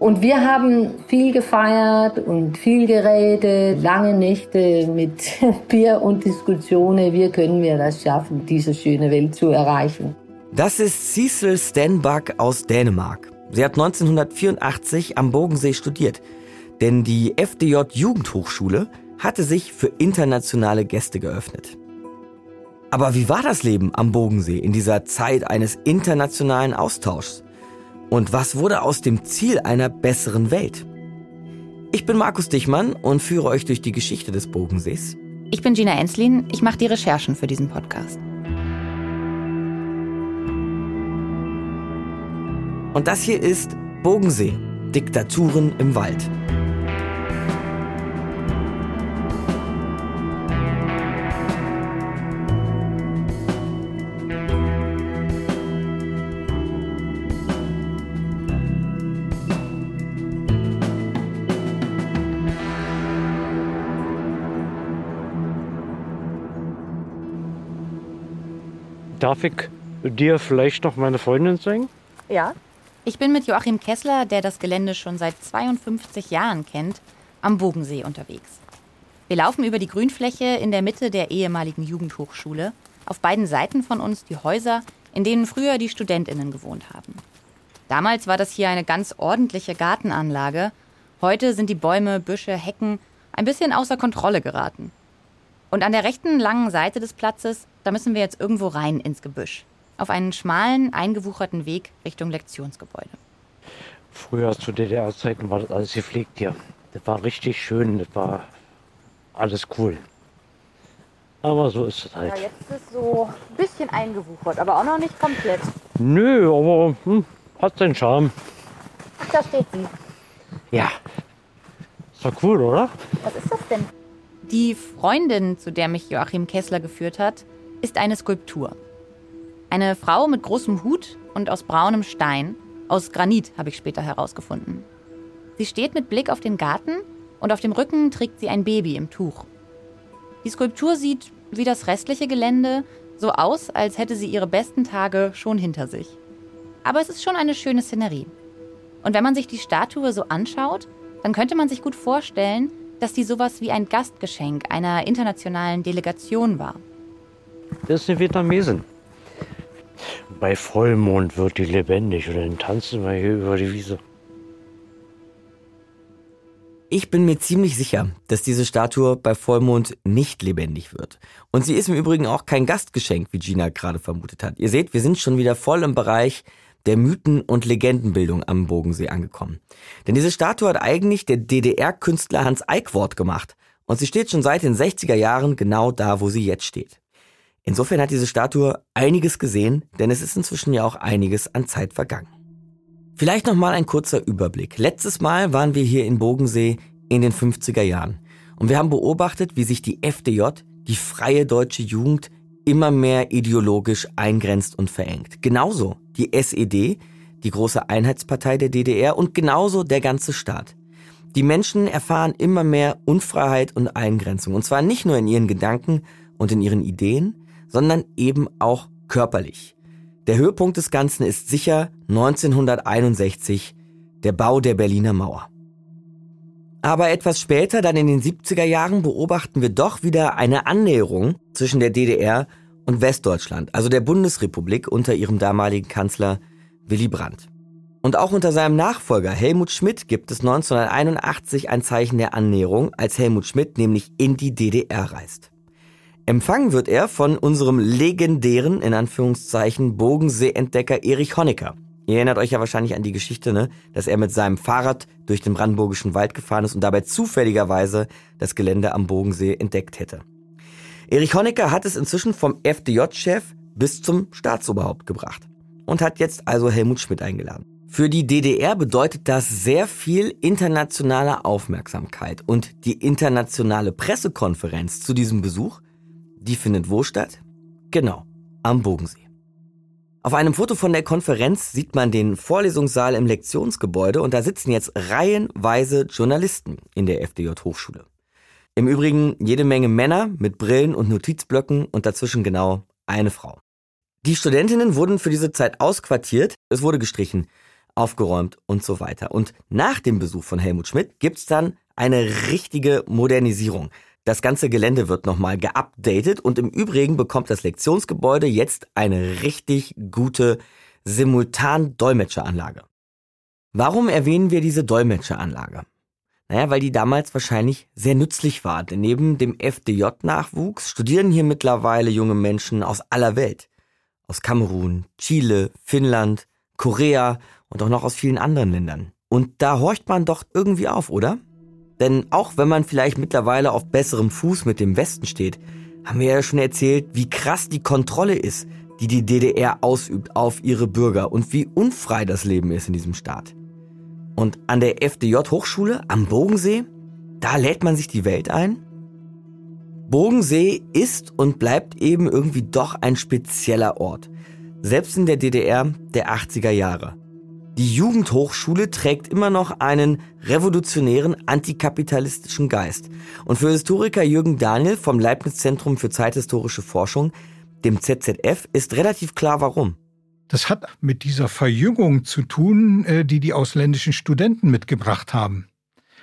Und wir haben viel gefeiert und viel geredet, lange Nächte mit Bier und Diskussionen. Wie können wir das schaffen, diese schöne Welt zu erreichen? Das ist Cecil Stenbach aus Dänemark. Sie hat 1984 am Bodensee studiert, denn die FDJ Jugendhochschule hatte sich für internationale Gäste geöffnet. Aber wie war das Leben am Bodensee in dieser Zeit eines internationalen Austauschs? Und was wurde aus dem Ziel einer besseren Welt? Ich bin Markus Dichmann und führe euch durch die Geschichte des Bogensees. Ich bin Gina Enslin, ich mache die Recherchen für diesen Podcast. Und das hier ist Bogensee, Diktaturen im Wald. Darf ich dir vielleicht noch meine Freundin zeigen? Ja. Ich bin mit Joachim Kessler, der das Gelände schon seit 52 Jahren kennt, am Bogensee unterwegs. Wir laufen über die Grünfläche in der Mitte der ehemaligen Jugendhochschule. Auf beiden Seiten von uns die Häuser, in denen früher die Studentinnen gewohnt haben. Damals war das hier eine ganz ordentliche Gartenanlage. Heute sind die Bäume, Büsche, Hecken ein bisschen außer Kontrolle geraten. Und an der rechten langen Seite des Platzes, da müssen wir jetzt irgendwo rein ins Gebüsch. Auf einen schmalen, eingewucherten Weg Richtung Lektionsgebäude. Früher zu DDR-Zeiten war das alles gepflegt hier. Das war richtig schön, das war alles cool. Aber so ist es halt. Ja, jetzt ist es so ein bisschen eingewuchert, aber auch noch nicht komplett. Nö, aber hm, hat seinen Charme. Ach, da steht sie. Ja. Ist doch cool, oder? Was ist das denn? Die Freundin, zu der mich Joachim Kessler geführt hat, ist eine Skulptur. Eine Frau mit großem Hut und aus braunem Stein, aus Granit habe ich später herausgefunden. Sie steht mit Blick auf den Garten und auf dem Rücken trägt sie ein Baby im Tuch. Die Skulptur sieht, wie das restliche Gelände, so aus, als hätte sie ihre besten Tage schon hinter sich. Aber es ist schon eine schöne Szenerie. Und wenn man sich die Statue so anschaut, dann könnte man sich gut vorstellen, dass die sowas wie ein Gastgeschenk einer internationalen Delegation war. Das ist eine Vietnamesin. Bei Vollmond wird die lebendig und dann tanzen wir hier über die Wiese. Ich bin mir ziemlich sicher, dass diese Statue bei Vollmond nicht lebendig wird. Und sie ist im Übrigen auch kein Gastgeschenk, wie Gina gerade vermutet hat. Ihr seht, wir sind schon wieder voll im Bereich der Mythen- und Legendenbildung am Bogensee angekommen. Denn diese Statue hat eigentlich der DDR-Künstler Hans Eickwort gemacht. Und sie steht schon seit den 60er Jahren genau da, wo sie jetzt steht. Insofern hat diese Statue einiges gesehen, denn es ist inzwischen ja auch einiges an Zeit vergangen. Vielleicht nochmal ein kurzer Überblick. Letztes Mal waren wir hier in Bogensee in den 50er Jahren. Und wir haben beobachtet, wie sich die FDJ, die Freie Deutsche Jugend, immer mehr ideologisch eingrenzt und verengt. Genauso die SED, die große Einheitspartei der DDR und genauso der ganze Staat. Die Menschen erfahren immer mehr Unfreiheit und Eingrenzung. Und zwar nicht nur in ihren Gedanken und in ihren Ideen, sondern eben auch körperlich. Der Höhepunkt des Ganzen ist sicher 1961, der Bau der Berliner Mauer. Aber etwas später, dann in den 70er Jahren, beobachten wir doch wieder eine Annäherung zwischen der DDR und Westdeutschland, also der Bundesrepublik unter ihrem damaligen Kanzler Willy Brandt. Und auch unter seinem Nachfolger Helmut Schmidt gibt es 1981 ein Zeichen der Annäherung, als Helmut Schmidt nämlich in die DDR reist. Empfangen wird er von unserem legendären, in Anführungszeichen, Bodensee-Entdecker Erich Honecker. Ihr erinnert euch ja wahrscheinlich an die Geschichte, ne? dass er mit seinem Fahrrad durch den brandenburgischen Wald gefahren ist und dabei zufälligerweise das Gelände am Bogensee entdeckt hätte. Erich Honecker hat es inzwischen vom FDJ-Chef bis zum Staatsoberhaupt gebracht und hat jetzt also Helmut Schmidt eingeladen. Für die DDR bedeutet das sehr viel internationale Aufmerksamkeit und die internationale Pressekonferenz zu diesem Besuch die findet wo statt? Genau, am Bogensee. Auf einem Foto von der Konferenz sieht man den Vorlesungssaal im Lektionsgebäude und da sitzen jetzt reihenweise Journalisten in der FDJ Hochschule. Im Übrigen jede Menge Männer mit Brillen und Notizblöcken und dazwischen genau eine Frau. Die Studentinnen wurden für diese Zeit ausquartiert, es wurde gestrichen. aufgeräumt und so weiter. Und nach dem Besuch von Helmut Schmidt gibt's dann eine richtige Modernisierung. Das ganze Gelände wird nochmal geupdatet und im Übrigen bekommt das Lektionsgebäude jetzt eine richtig gute Simultan-Dolmetscheranlage. Warum erwähnen wir diese Dolmetscheranlage? Naja, weil die damals wahrscheinlich sehr nützlich war, denn neben dem FDJ-Nachwuchs studieren hier mittlerweile junge Menschen aus aller Welt. Aus Kamerun, Chile, Finnland, Korea und auch noch aus vielen anderen Ländern. Und da horcht man doch irgendwie auf, oder? Denn auch wenn man vielleicht mittlerweile auf besserem Fuß mit dem Westen steht, haben wir ja schon erzählt, wie krass die Kontrolle ist, die die DDR ausübt auf ihre Bürger und wie unfrei das Leben ist in diesem Staat. Und an der FDJ-Hochschule am Bogensee, da lädt man sich die Welt ein? Bogensee ist und bleibt eben irgendwie doch ein spezieller Ort. Selbst in der DDR der 80er Jahre. Die Jugendhochschule trägt immer noch einen revolutionären antikapitalistischen Geist. Und für Historiker Jürgen Daniel vom Leibniz Zentrum für zeithistorische Forschung, dem ZZF, ist relativ klar warum. Das hat mit dieser Verjüngung zu tun, äh, die die ausländischen Studenten mitgebracht haben.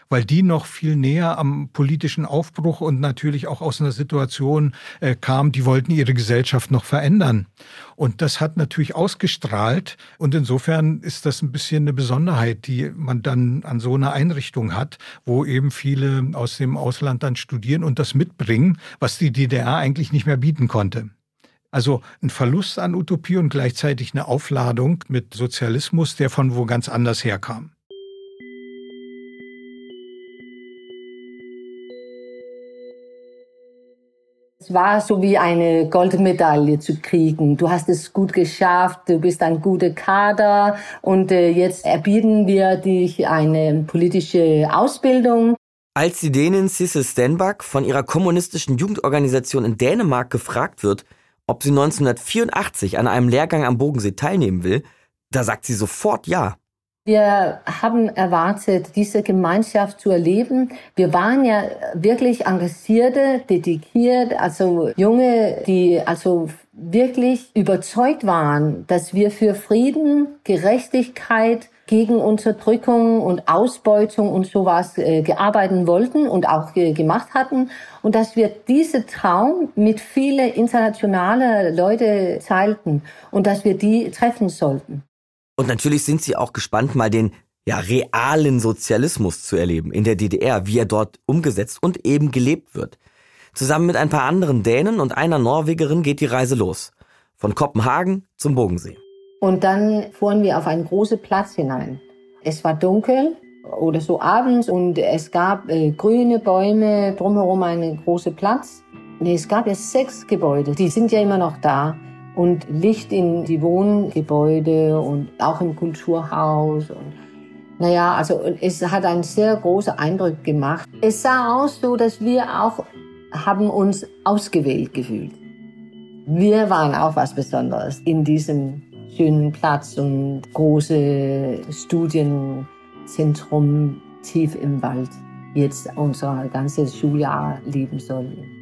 Weil die noch viel näher am politischen Aufbruch und natürlich auch aus einer Situation äh, kamen, die wollten ihre Gesellschaft noch verändern. Und das hat natürlich ausgestrahlt. Und insofern ist das ein bisschen eine Besonderheit, die man dann an so einer Einrichtung hat, wo eben viele aus dem Ausland dann studieren und das mitbringen, was die DDR eigentlich nicht mehr bieten konnte. Also ein Verlust an Utopie und gleichzeitig eine Aufladung mit Sozialismus, der von wo ganz anders herkam. Es war so wie eine Goldmedaille zu kriegen. Du hast es gut geschafft, du bist ein guter Kader und äh, jetzt erbieten wir dich eine politische Ausbildung. Als die Dänin Sissel Stenbach von ihrer kommunistischen Jugendorganisation in Dänemark gefragt wird, ob sie 1984 an einem Lehrgang am Bodensee teilnehmen will, da sagt sie sofort ja. Wir haben erwartet, diese Gemeinschaft zu erleben. Wir waren ja wirklich engagierte, dedikiert, also Junge, die also wirklich überzeugt waren, dass wir für Frieden, Gerechtigkeit, gegen Unterdrückung und Ausbeutung und sowas äh, gearbeitet wollten und auch ge gemacht hatten und dass wir diese Traum mit viele internationale Leute teilten und dass wir die treffen sollten. Und natürlich sind sie auch gespannt, mal den ja, realen Sozialismus zu erleben in der DDR, wie er dort umgesetzt und eben gelebt wird. Zusammen mit ein paar anderen Dänen und einer Norwegerin geht die Reise los. Von Kopenhagen zum Bodensee. Und dann fuhren wir auf einen großen Platz hinein. Es war dunkel oder so abends und es gab äh, grüne Bäume, drumherum einen großen Platz. Nee, es gab ja sechs Gebäude, die sind ja immer noch da. Und Licht in die Wohngebäude und auch im Kulturhaus. Und naja, also es hat einen sehr großen Eindruck gemacht. Es sah aus so, dass wir auch haben uns ausgewählt gefühlt. Wir waren auch was Besonderes in diesem schönen Platz und große Studienzentrum tief im Wald jetzt unser ganzes Schuljahr leben sollen.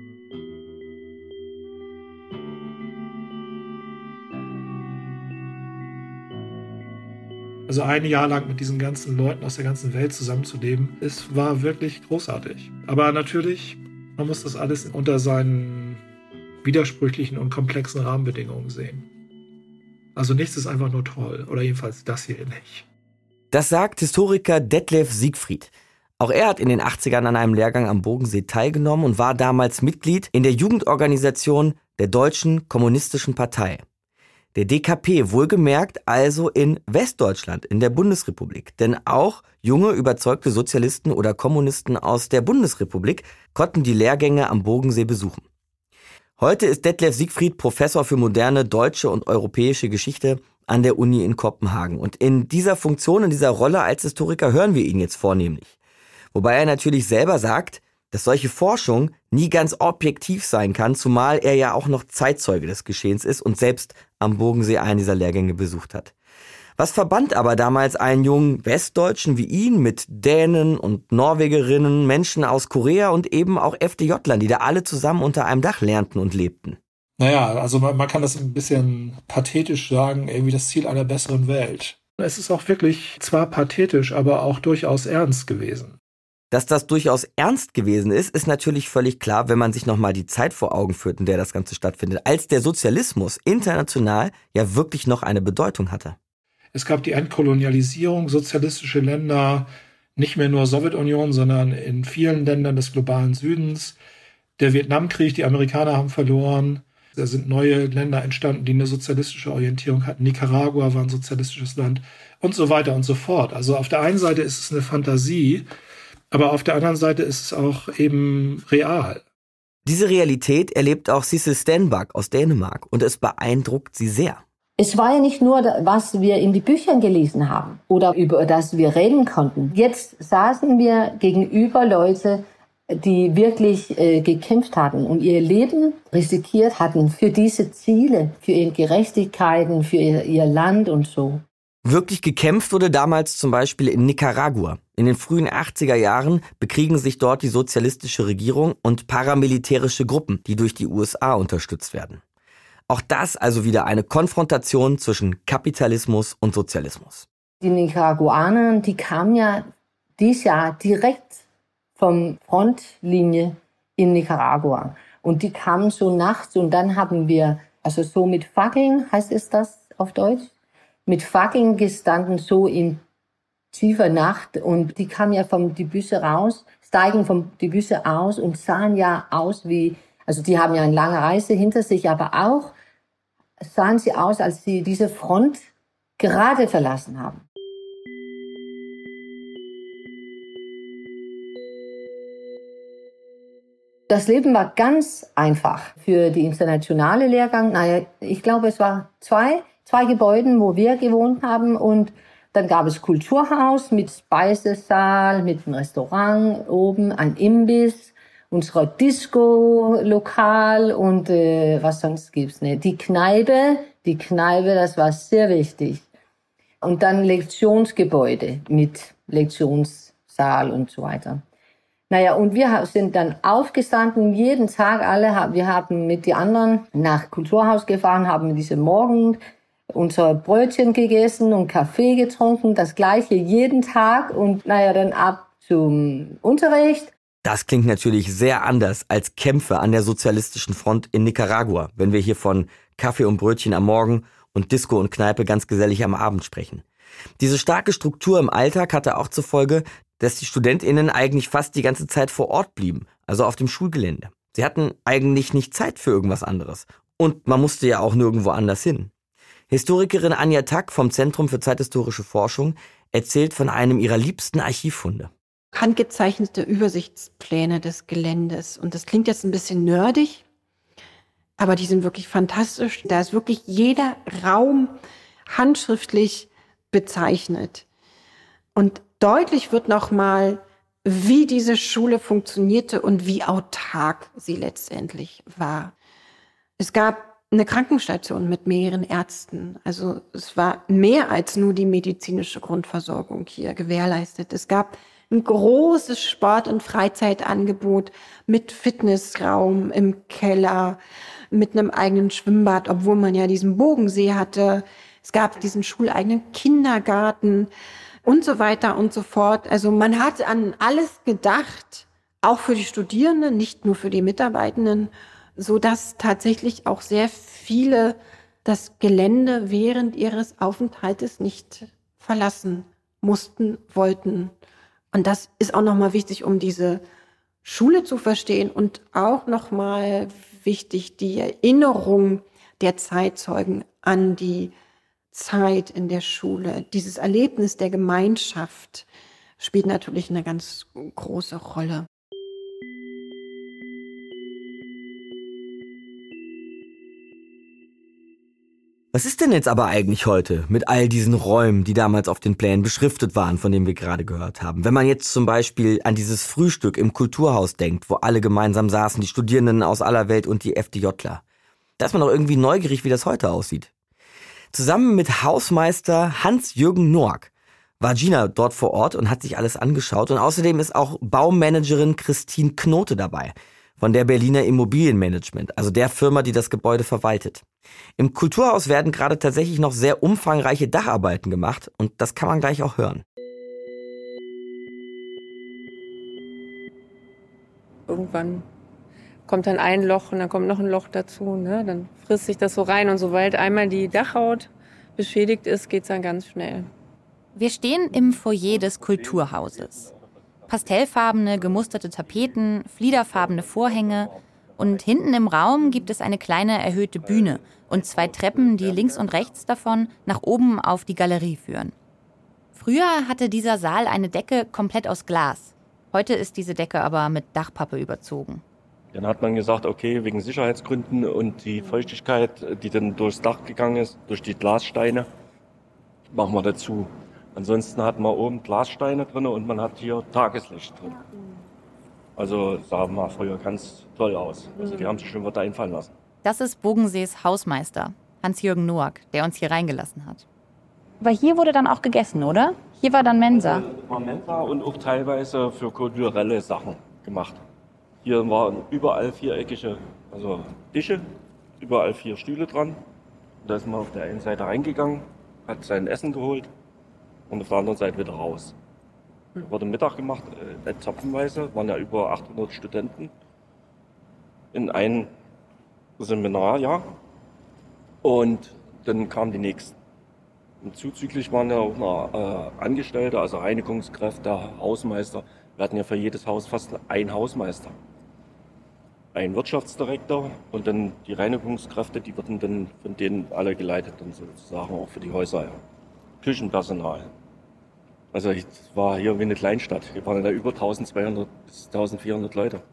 Also ein Jahr lang mit diesen ganzen Leuten aus der ganzen Welt zusammenzuleben, es war wirklich großartig. Aber natürlich, man muss das alles unter seinen widersprüchlichen und komplexen Rahmenbedingungen sehen. Also nichts ist einfach nur toll. Oder jedenfalls das hier nicht. Das sagt Historiker Detlef Siegfried. Auch er hat in den 80ern an einem Lehrgang am Bodensee teilgenommen und war damals Mitglied in der Jugendorganisation der Deutschen Kommunistischen Partei. Der DKP wohlgemerkt also in Westdeutschland, in der Bundesrepublik. Denn auch junge, überzeugte Sozialisten oder Kommunisten aus der Bundesrepublik konnten die Lehrgänge am Bodensee besuchen. Heute ist Detlef Siegfried Professor für moderne deutsche und europäische Geschichte an der Uni in Kopenhagen. Und in dieser Funktion, in dieser Rolle als Historiker hören wir ihn jetzt vornehmlich. Wobei er natürlich selber sagt, dass solche Forschung nie ganz objektiv sein kann, zumal er ja auch noch Zeitzeuge des Geschehens ist und selbst am Bodensee einen dieser Lehrgänge besucht hat. Was verband aber damals einen jungen Westdeutschen wie ihn mit Dänen und Norwegerinnen, Menschen aus Korea und eben auch FDJlern, die da alle zusammen unter einem Dach lernten und lebten? Naja, also man, man kann das ein bisschen pathetisch sagen, irgendwie das Ziel einer besseren Welt. Es ist auch wirklich zwar pathetisch, aber auch durchaus ernst gewesen. Dass das durchaus ernst gewesen ist, ist natürlich völlig klar, wenn man sich nochmal die Zeit vor Augen führt, in der das Ganze stattfindet, als der Sozialismus international ja wirklich noch eine Bedeutung hatte. Es gab die Entkolonialisierung, sozialistische Länder, nicht mehr nur Sowjetunion, sondern in vielen Ländern des globalen Südens. Der Vietnamkrieg, die Amerikaner haben verloren. Da sind neue Länder entstanden, die eine sozialistische Orientierung hatten. Nicaragua war ein sozialistisches Land und so weiter und so fort. Also auf der einen Seite ist es eine Fantasie, aber auf der anderen Seite ist es auch eben real. Diese Realität erlebt auch Cecil Stenbach aus Dänemark und es beeindruckt sie sehr. Es war ja nicht nur, was wir in die Büchern gelesen haben oder über das wir reden konnten. Jetzt saßen wir gegenüber Leute, die wirklich äh, gekämpft hatten und ihr Leben riskiert hatten für diese Ziele, für ihre Gerechtigkeiten, für ihr, ihr Land und so. Wirklich gekämpft wurde damals zum Beispiel in Nicaragua. In den frühen 80er Jahren bekriegen sich dort die sozialistische Regierung und paramilitärische Gruppen, die durch die USA unterstützt werden. Auch das also wieder eine Konfrontation zwischen Kapitalismus und Sozialismus. Die Nicaraguaner, die kamen ja dieses Jahr direkt vom Frontlinie in Nicaragua. Und die kamen so nachts und dann haben wir, also so mit Fackeln, heißt es das auf Deutsch? Mit Fackeln gestanden, so in tiefer Nacht und die kamen ja vom die Büsse raus, steigen vom die Büsse aus und sahen ja aus wie, also die haben ja eine lange Reise hinter sich, aber auch sahen sie aus, als sie diese Front gerade verlassen haben. Das Leben war ganz einfach für die internationale Lehrgang. Naja, ich glaube, es war zwei, zwei Gebäuden, wo wir gewohnt haben und dann gab es Kulturhaus mit Speisesaal, mit einem Restaurant oben, ein Imbiss, unser Disco-Lokal und äh, was sonst gibt's ne? Die Kneipe, die Kneipe, das war sehr wichtig. Und dann Lektionsgebäude mit Lektionssaal und so weiter. Naja, und wir sind dann aufgestanden, jeden Tag alle, wir haben mit den anderen nach Kulturhaus gefahren, haben diese Morgen unser Brötchen gegessen und Kaffee getrunken, das gleiche jeden Tag und naja, dann ab zum Unterricht. Das klingt natürlich sehr anders als Kämpfe an der sozialistischen Front in Nicaragua, wenn wir hier von Kaffee und Brötchen am Morgen und Disco und Kneipe ganz gesellig am Abend sprechen. Diese starke Struktur im Alltag hatte auch zur Folge, dass die StudentInnen eigentlich fast die ganze Zeit vor Ort blieben, also auf dem Schulgelände. Sie hatten eigentlich nicht Zeit für irgendwas anderes. Und man musste ja auch nirgendwo anders hin. Historikerin Anja Tack vom Zentrum für zeithistorische Forschung erzählt von einem ihrer liebsten Archivfunde. Handgezeichnete Übersichtspläne des Geländes. Und das klingt jetzt ein bisschen nerdig, aber die sind wirklich fantastisch. Da ist wirklich jeder Raum handschriftlich bezeichnet. Und deutlich wird nochmal, wie diese Schule funktionierte und wie autark sie letztendlich war. Es gab eine Krankenstation mit mehreren Ärzten. Also es war mehr als nur die medizinische Grundversorgung hier gewährleistet. Es gab ein großes Sport- und Freizeitangebot mit Fitnessraum im Keller, mit einem eigenen Schwimmbad, obwohl man ja diesen Bogensee hatte. Es gab diesen schuleigenen Kindergarten und so weiter und so fort. Also man hat an alles gedacht, auch für die Studierenden, nicht nur für die Mitarbeitenden, so dass tatsächlich auch sehr viele das Gelände während ihres Aufenthaltes nicht verlassen mussten, wollten. Und das ist auch nochmal wichtig, um diese Schule zu verstehen und auch nochmal wichtig, die Erinnerung der Zeitzeugen an die Zeit in der Schule, dieses Erlebnis der Gemeinschaft spielt natürlich eine ganz große Rolle. Was ist denn jetzt aber eigentlich heute mit all diesen Räumen, die damals auf den Plänen beschriftet waren, von denen wir gerade gehört haben? Wenn man jetzt zum Beispiel an dieses Frühstück im Kulturhaus denkt, wo alle gemeinsam saßen, die Studierenden aus aller Welt und die FDJler. Da ist man doch irgendwie neugierig, wie das heute aussieht. Zusammen mit Hausmeister Hans-Jürgen Noack war Gina dort vor Ort und hat sich alles angeschaut. Und außerdem ist auch Baumanagerin Christine Knote dabei. Von der Berliner Immobilienmanagement, also der Firma, die das Gebäude verwaltet. Im Kulturhaus werden gerade tatsächlich noch sehr umfangreiche Dacharbeiten gemacht und das kann man gleich auch hören. Irgendwann kommt dann ein Loch und dann kommt noch ein Loch dazu. Ne? Dann frisst sich das so rein und sobald einmal die Dachhaut beschädigt ist, geht es dann ganz schnell. Wir stehen im Foyer des Kulturhauses. Pastellfarbene, gemusterte Tapeten, fliederfarbene Vorhänge und hinten im Raum gibt es eine kleine erhöhte Bühne und zwei Treppen, die links und rechts davon nach oben auf die Galerie führen. Früher hatte dieser Saal eine Decke komplett aus Glas. Heute ist diese Decke aber mit Dachpappe überzogen. Dann hat man gesagt, okay, wegen Sicherheitsgründen und die Feuchtigkeit, die dann durchs Dach gegangen ist, durch die Glassteine, machen wir dazu. Ansonsten hat man oben Glassteine drin und man hat hier Tageslicht drin. Also sah mal früher ganz toll aus. Also die haben sich schon was einfallen lassen. Das ist Bogensees Hausmeister, Hans-Jürgen Noack, der uns hier reingelassen hat. Aber hier wurde dann auch gegessen, oder? Hier war dann Mensa. War Mensa und auch teilweise für kulturelle Sachen gemacht. Hier waren überall viereckige, also Tische, überall vier Stühle dran. Da ist man auf der einen Seite reingegangen, hat sein Essen geholt und auf der anderen Seite wieder raus. Da wurde Mittag gemacht, äh, zapfenweise, waren ja über 800 Studenten in ein Seminarjahr. Und dann kamen die nächsten. Und zuzüglich waren ja auch noch äh, Angestellte, also Reinigungskräfte, Hausmeister. Wir hatten ja für jedes Haus fast einen Hausmeister. Ein Wirtschaftsdirektor und dann die Reinigungskräfte, die wurden dann von denen alle geleitet, dann sozusagen auch für die Häuser. Ja. Küchenpersonal. Also ich war hier wie eine Kleinstadt. Hier waren da über 1200 bis 1400 Leute.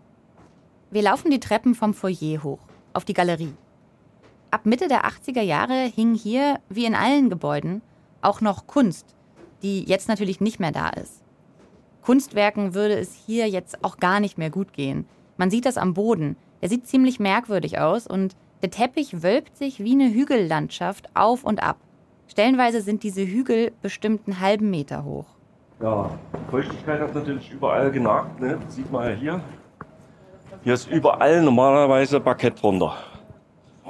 Wir laufen die Treppen vom Foyer hoch, auf die Galerie. Ab Mitte der 80er Jahre hing hier, wie in allen Gebäuden, auch noch Kunst, die jetzt natürlich nicht mehr da ist. Kunstwerken würde es hier jetzt auch gar nicht mehr gut gehen. Man sieht das am Boden. Der sieht ziemlich merkwürdig aus und der Teppich wölbt sich wie eine Hügellandschaft auf und ab. Stellenweise sind diese Hügel bestimmt einen halben Meter hoch. Ja, Feuchtigkeit hat natürlich überall genagt. Ne? Das sieht man ja hier. Hier ist überall normalerweise Parkett drunter.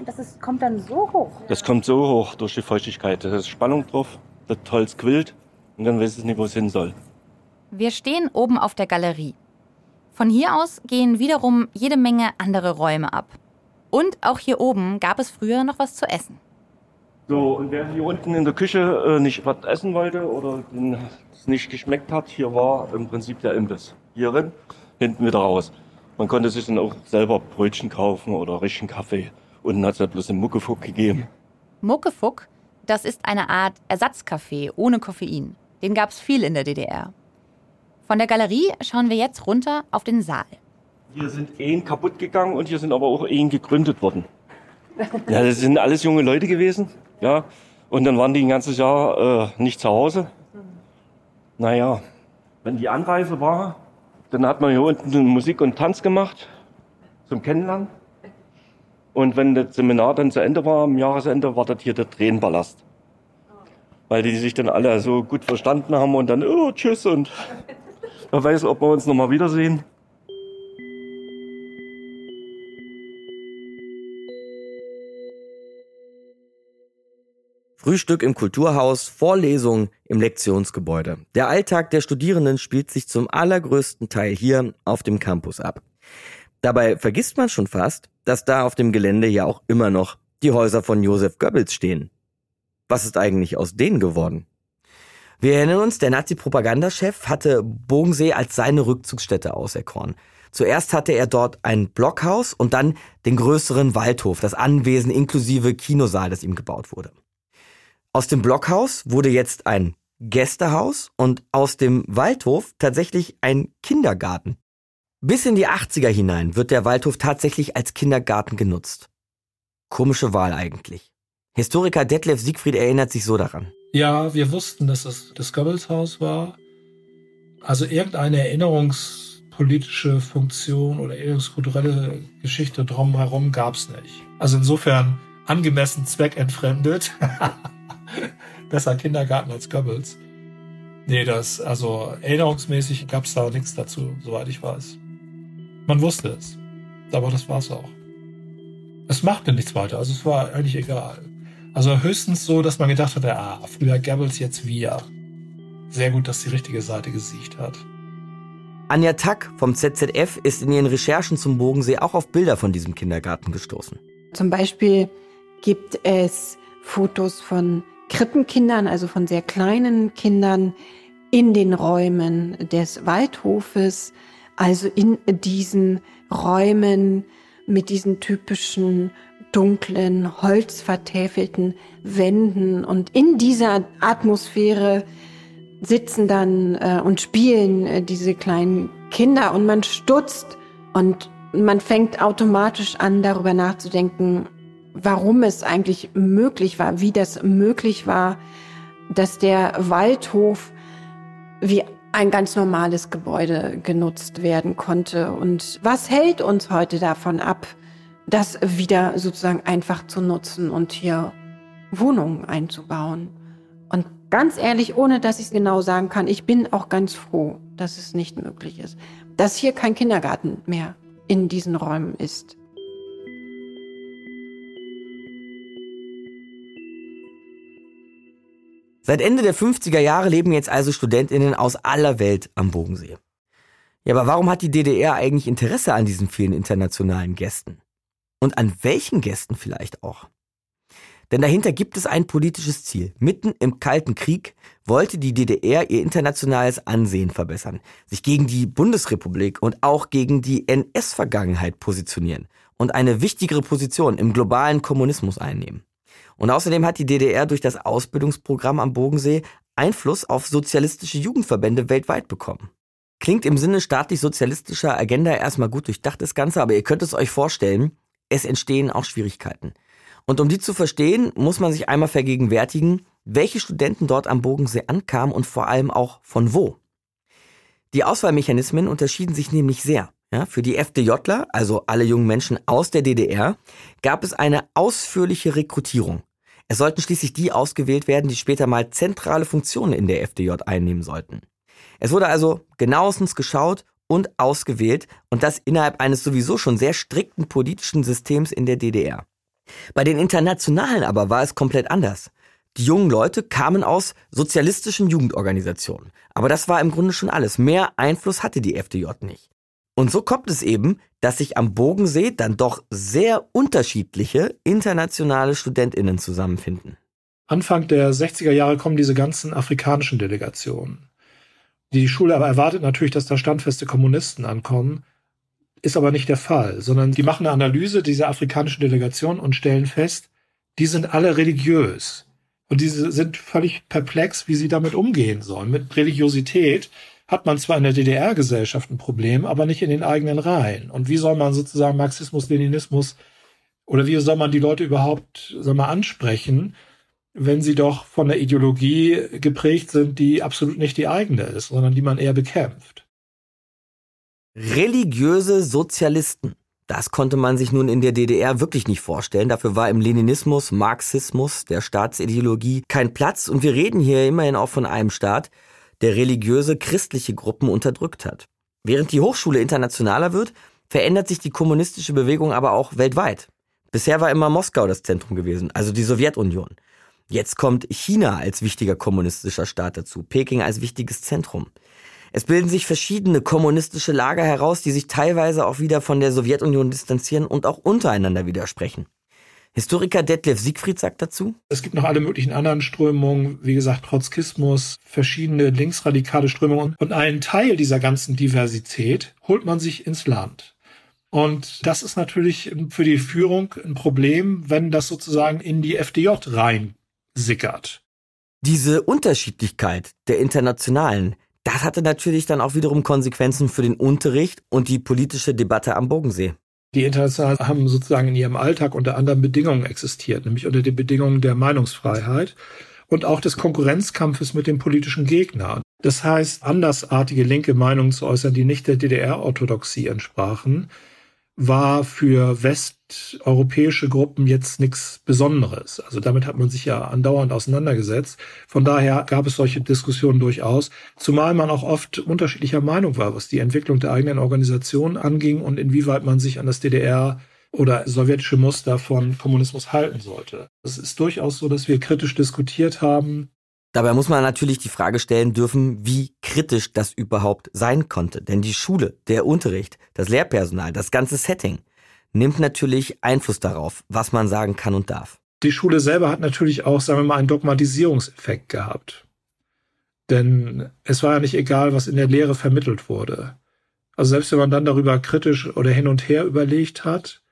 Das ist, kommt dann so hoch. Das kommt so hoch durch die Feuchtigkeit. Da ist Spannung drauf, das Holz quillt und dann weiß es nicht, wo es hin soll. Wir stehen oben auf der Galerie. Von hier aus gehen wiederum jede Menge andere Räume ab. Und auch hier oben gab es früher noch was zu essen. So, und wer hier unten in der Küche äh, nicht was essen wollte oder es nicht geschmeckt hat, hier war im Prinzip der Imbiss. Hier drin, hinten wieder raus. Man konnte sich dann auch selber Brötchen kaufen oder richtigen Kaffee. Unten hat es ja bloß einen Muckefuck gegeben. Muckefuck, das ist eine Art Ersatzkaffee ohne Koffein. Den gab es viel in der DDR. Von der Galerie schauen wir jetzt runter auf den Saal. Hier sind Ehen kaputt gegangen und hier sind aber auch Ehen gegründet worden. Ja, das sind alles junge Leute gewesen. Ja, und dann waren die ein ganzes Jahr äh, nicht zu Hause. Naja, wenn die Anreise war, dann hat man hier unten Musik und Tanz gemacht zum Kennenlernen. Und wenn das Seminar dann zu Ende war, am Jahresende, war das hier der Tränenballast. Weil die sich dann alle so gut verstanden haben und dann, oh, tschüss und wer weiß, ob wir uns nochmal wiedersehen. Frühstück im Kulturhaus, Vorlesung im Lektionsgebäude. Der Alltag der Studierenden spielt sich zum allergrößten Teil hier auf dem Campus ab. Dabei vergisst man schon fast, dass da auf dem Gelände ja auch immer noch die Häuser von Josef Goebbels stehen. Was ist eigentlich aus denen geworden? Wir erinnern uns, der Nazi-Propagandachef hatte Bogensee als seine Rückzugsstätte auserkoren. Zuerst hatte er dort ein Blockhaus und dann den größeren Waldhof, das Anwesen inklusive Kinosaal, das ihm gebaut wurde. Aus dem Blockhaus wurde jetzt ein Gästehaus und aus dem Waldhof tatsächlich ein Kindergarten. Bis in die 80er hinein wird der Waldhof tatsächlich als Kindergarten genutzt. Komische Wahl eigentlich. Historiker Detlef Siegfried erinnert sich so daran. Ja, wir wussten, dass es das Goebbels-Haus war. Also irgendeine erinnerungspolitische Funktion oder erinnerungskulturelle Geschichte drumherum gab es nicht. Also insofern angemessen zweckentfremdet. Besser Kindergarten als Goebbels. Nee, das, also erinnerungsmäßig gab es da nichts dazu, soweit ich weiß. Man wusste es. Aber das war's auch. Es machte nichts weiter, also es war eigentlich egal. Also höchstens so, dass man gedacht hat, ah, früher Goebbels, jetzt wir. Sehr gut, dass die richtige Seite gesiegt hat. Anja Tack vom ZZF ist in ihren Recherchen zum Bogensee auch auf Bilder von diesem Kindergarten gestoßen. Zum Beispiel gibt es Fotos von Krippenkindern, also von sehr kleinen Kindern, in den Räumen des Waldhofes, also in diesen Räumen mit diesen typischen dunklen, holzvertäfelten Wänden. Und in dieser Atmosphäre sitzen dann äh, und spielen äh, diese kleinen Kinder und man stutzt und man fängt automatisch an, darüber nachzudenken, warum es eigentlich möglich war, wie das möglich war, dass der Waldhof wie ein ganz normales Gebäude genutzt werden konnte. Und was hält uns heute davon ab, das wieder sozusagen einfach zu nutzen und hier Wohnungen einzubauen? Und ganz ehrlich, ohne dass ich es genau sagen kann, ich bin auch ganz froh, dass es nicht möglich ist, dass hier kein Kindergarten mehr in diesen Räumen ist. Seit Ende der 50er Jahre leben jetzt also Studentinnen aus aller Welt am Bodensee. Ja, aber warum hat die DDR eigentlich Interesse an diesen vielen internationalen Gästen? Und an welchen Gästen vielleicht auch? Denn dahinter gibt es ein politisches Ziel. Mitten im Kalten Krieg wollte die DDR ihr internationales Ansehen verbessern, sich gegen die Bundesrepublik und auch gegen die NS-Vergangenheit positionieren und eine wichtigere Position im globalen Kommunismus einnehmen. Und außerdem hat die DDR durch das Ausbildungsprogramm am Bodensee Einfluss auf sozialistische Jugendverbände weltweit bekommen. Klingt im Sinne staatlich-sozialistischer Agenda erstmal gut durchdacht das Ganze, aber ihr könnt es euch vorstellen, es entstehen auch Schwierigkeiten. Und um die zu verstehen, muss man sich einmal vergegenwärtigen, welche Studenten dort am Bodensee ankamen und vor allem auch von wo. Die Auswahlmechanismen unterschieden sich nämlich sehr. Ja, für die FDJler, also alle jungen Menschen aus der DDR, gab es eine ausführliche Rekrutierung. Es sollten schließlich die ausgewählt werden, die später mal zentrale Funktionen in der FDJ einnehmen sollten. Es wurde also genauestens geschaut und ausgewählt und das innerhalb eines sowieso schon sehr strikten politischen Systems in der DDR. Bei den Internationalen aber war es komplett anders. Die jungen Leute kamen aus sozialistischen Jugendorganisationen. Aber das war im Grunde schon alles. Mehr Einfluss hatte die FDJ nicht. Und so kommt es eben, dass sich am Bogensee dann doch sehr unterschiedliche internationale Studentinnen zusammenfinden. Anfang der 60er Jahre kommen diese ganzen afrikanischen Delegationen. Die Schule aber erwartet natürlich, dass da standfeste Kommunisten ankommen, ist aber nicht der Fall, sondern die machen eine Analyse dieser afrikanischen Delegation und stellen fest, die sind alle religiös. Und diese sind völlig perplex, wie sie damit umgehen sollen. Mit Religiosität hat man zwar in der DDR-Gesellschaft ein Problem, aber nicht in den eigenen Reihen. Und wie soll man sozusagen Marxismus, Leninismus oder wie soll man die Leute überhaupt sag mal, ansprechen, wenn sie doch von der Ideologie geprägt sind, die absolut nicht die eigene ist, sondern die man eher bekämpft? Religiöse Sozialisten. Das konnte man sich nun in der DDR wirklich nicht vorstellen. Dafür war im Leninismus, Marxismus, der Staatsideologie kein Platz. Und wir reden hier immerhin auch von einem Staat, der religiöse christliche Gruppen unterdrückt hat. Während die Hochschule internationaler wird, verändert sich die kommunistische Bewegung aber auch weltweit. Bisher war immer Moskau das Zentrum gewesen, also die Sowjetunion. Jetzt kommt China als wichtiger kommunistischer Staat dazu, Peking als wichtiges Zentrum. Es bilden sich verschiedene kommunistische Lager heraus, die sich teilweise auch wieder von der Sowjetunion distanzieren und auch untereinander widersprechen. Historiker Detlef Siegfried sagt dazu. Es gibt noch alle möglichen anderen Strömungen, wie gesagt, Trotzkismus, verschiedene linksradikale Strömungen. Und einen Teil dieser ganzen Diversität holt man sich ins Land. Und das ist natürlich für die Führung ein Problem, wenn das sozusagen in die FDJ rein sickert. Diese Unterschiedlichkeit der Internationalen, das hatte natürlich dann auch wiederum Konsequenzen für den Unterricht und die politische Debatte am Bogensee. Die Internationalen haben sozusagen in ihrem Alltag unter anderen Bedingungen existiert, nämlich unter den Bedingungen der Meinungsfreiheit und auch des Konkurrenzkampfes mit dem politischen Gegner. Das heißt, andersartige linke Meinungen zu äußern, die nicht der DDR-Orthodoxie entsprachen, war für westeuropäische Gruppen jetzt nichts Besonderes. Also damit hat man sich ja andauernd auseinandergesetzt. Von daher gab es solche Diskussionen durchaus, zumal man auch oft unterschiedlicher Meinung war, was die Entwicklung der eigenen Organisation anging und inwieweit man sich an das DDR oder sowjetische Muster von Kommunismus halten sollte. Es ist durchaus so, dass wir kritisch diskutiert haben, Dabei muss man natürlich die Frage stellen dürfen, wie kritisch das überhaupt sein konnte. Denn die Schule, der Unterricht, das Lehrpersonal, das ganze Setting nimmt natürlich Einfluss darauf, was man sagen kann und darf. Die Schule selber hat natürlich auch, sagen wir mal, einen Dogmatisierungseffekt gehabt. Denn es war ja nicht egal, was in der Lehre vermittelt wurde. Also selbst wenn man dann darüber kritisch oder hin und her überlegt hat,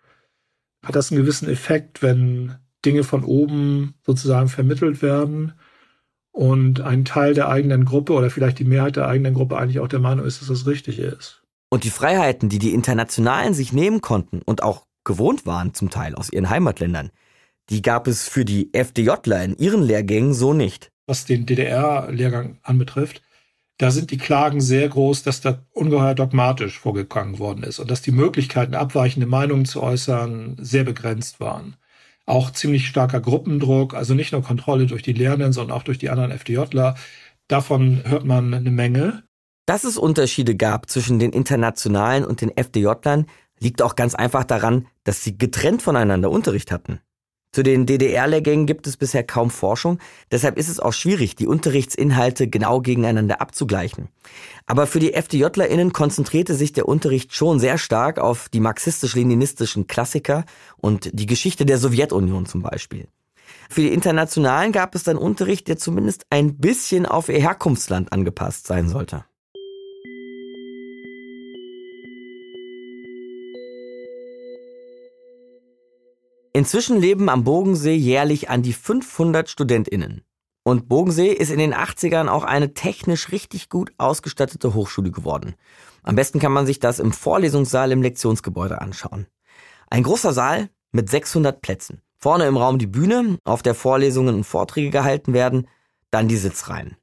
hat das einen gewissen Effekt, wenn Dinge von oben sozusagen vermittelt werden und ein Teil der eigenen Gruppe oder vielleicht die Mehrheit der eigenen Gruppe eigentlich auch der Meinung ist, dass das richtig ist. Und die Freiheiten, die die Internationalen sich nehmen konnten und auch gewohnt waren zum Teil aus ihren Heimatländern, die gab es für die FDJler in ihren Lehrgängen so nicht. Was den DDR-Lehrgang anbetrifft, da sind die Klagen sehr groß, dass da ungeheuer dogmatisch vorgegangen worden ist und dass die Möglichkeiten, abweichende Meinungen zu äußern, sehr begrenzt waren auch ziemlich starker Gruppendruck, also nicht nur Kontrolle durch die Lehrenden, sondern auch durch die anderen FDJler. Davon hört man eine Menge. Dass es Unterschiede gab zwischen den Internationalen und den FDJlern, liegt auch ganz einfach daran, dass sie getrennt voneinander Unterricht hatten. Zu den DDR-Lehrgängen gibt es bisher kaum Forschung, deshalb ist es auch schwierig, die Unterrichtsinhalte genau gegeneinander abzugleichen. Aber für die FDJlerInnen konzentrierte sich der Unterricht schon sehr stark auf die marxistisch-leninistischen Klassiker und die Geschichte der Sowjetunion zum Beispiel. Für die Internationalen gab es dann Unterricht, der zumindest ein bisschen auf ihr Herkunftsland angepasst sein sollte. Inzwischen leben am Bodensee jährlich an die 500 StudentInnen. Und Bodensee ist in den 80ern auch eine technisch richtig gut ausgestattete Hochschule geworden. Am besten kann man sich das im Vorlesungssaal im Lektionsgebäude anschauen. Ein großer Saal mit 600 Plätzen. Vorne im Raum die Bühne, auf der Vorlesungen und Vorträge gehalten werden, dann die Sitzreihen.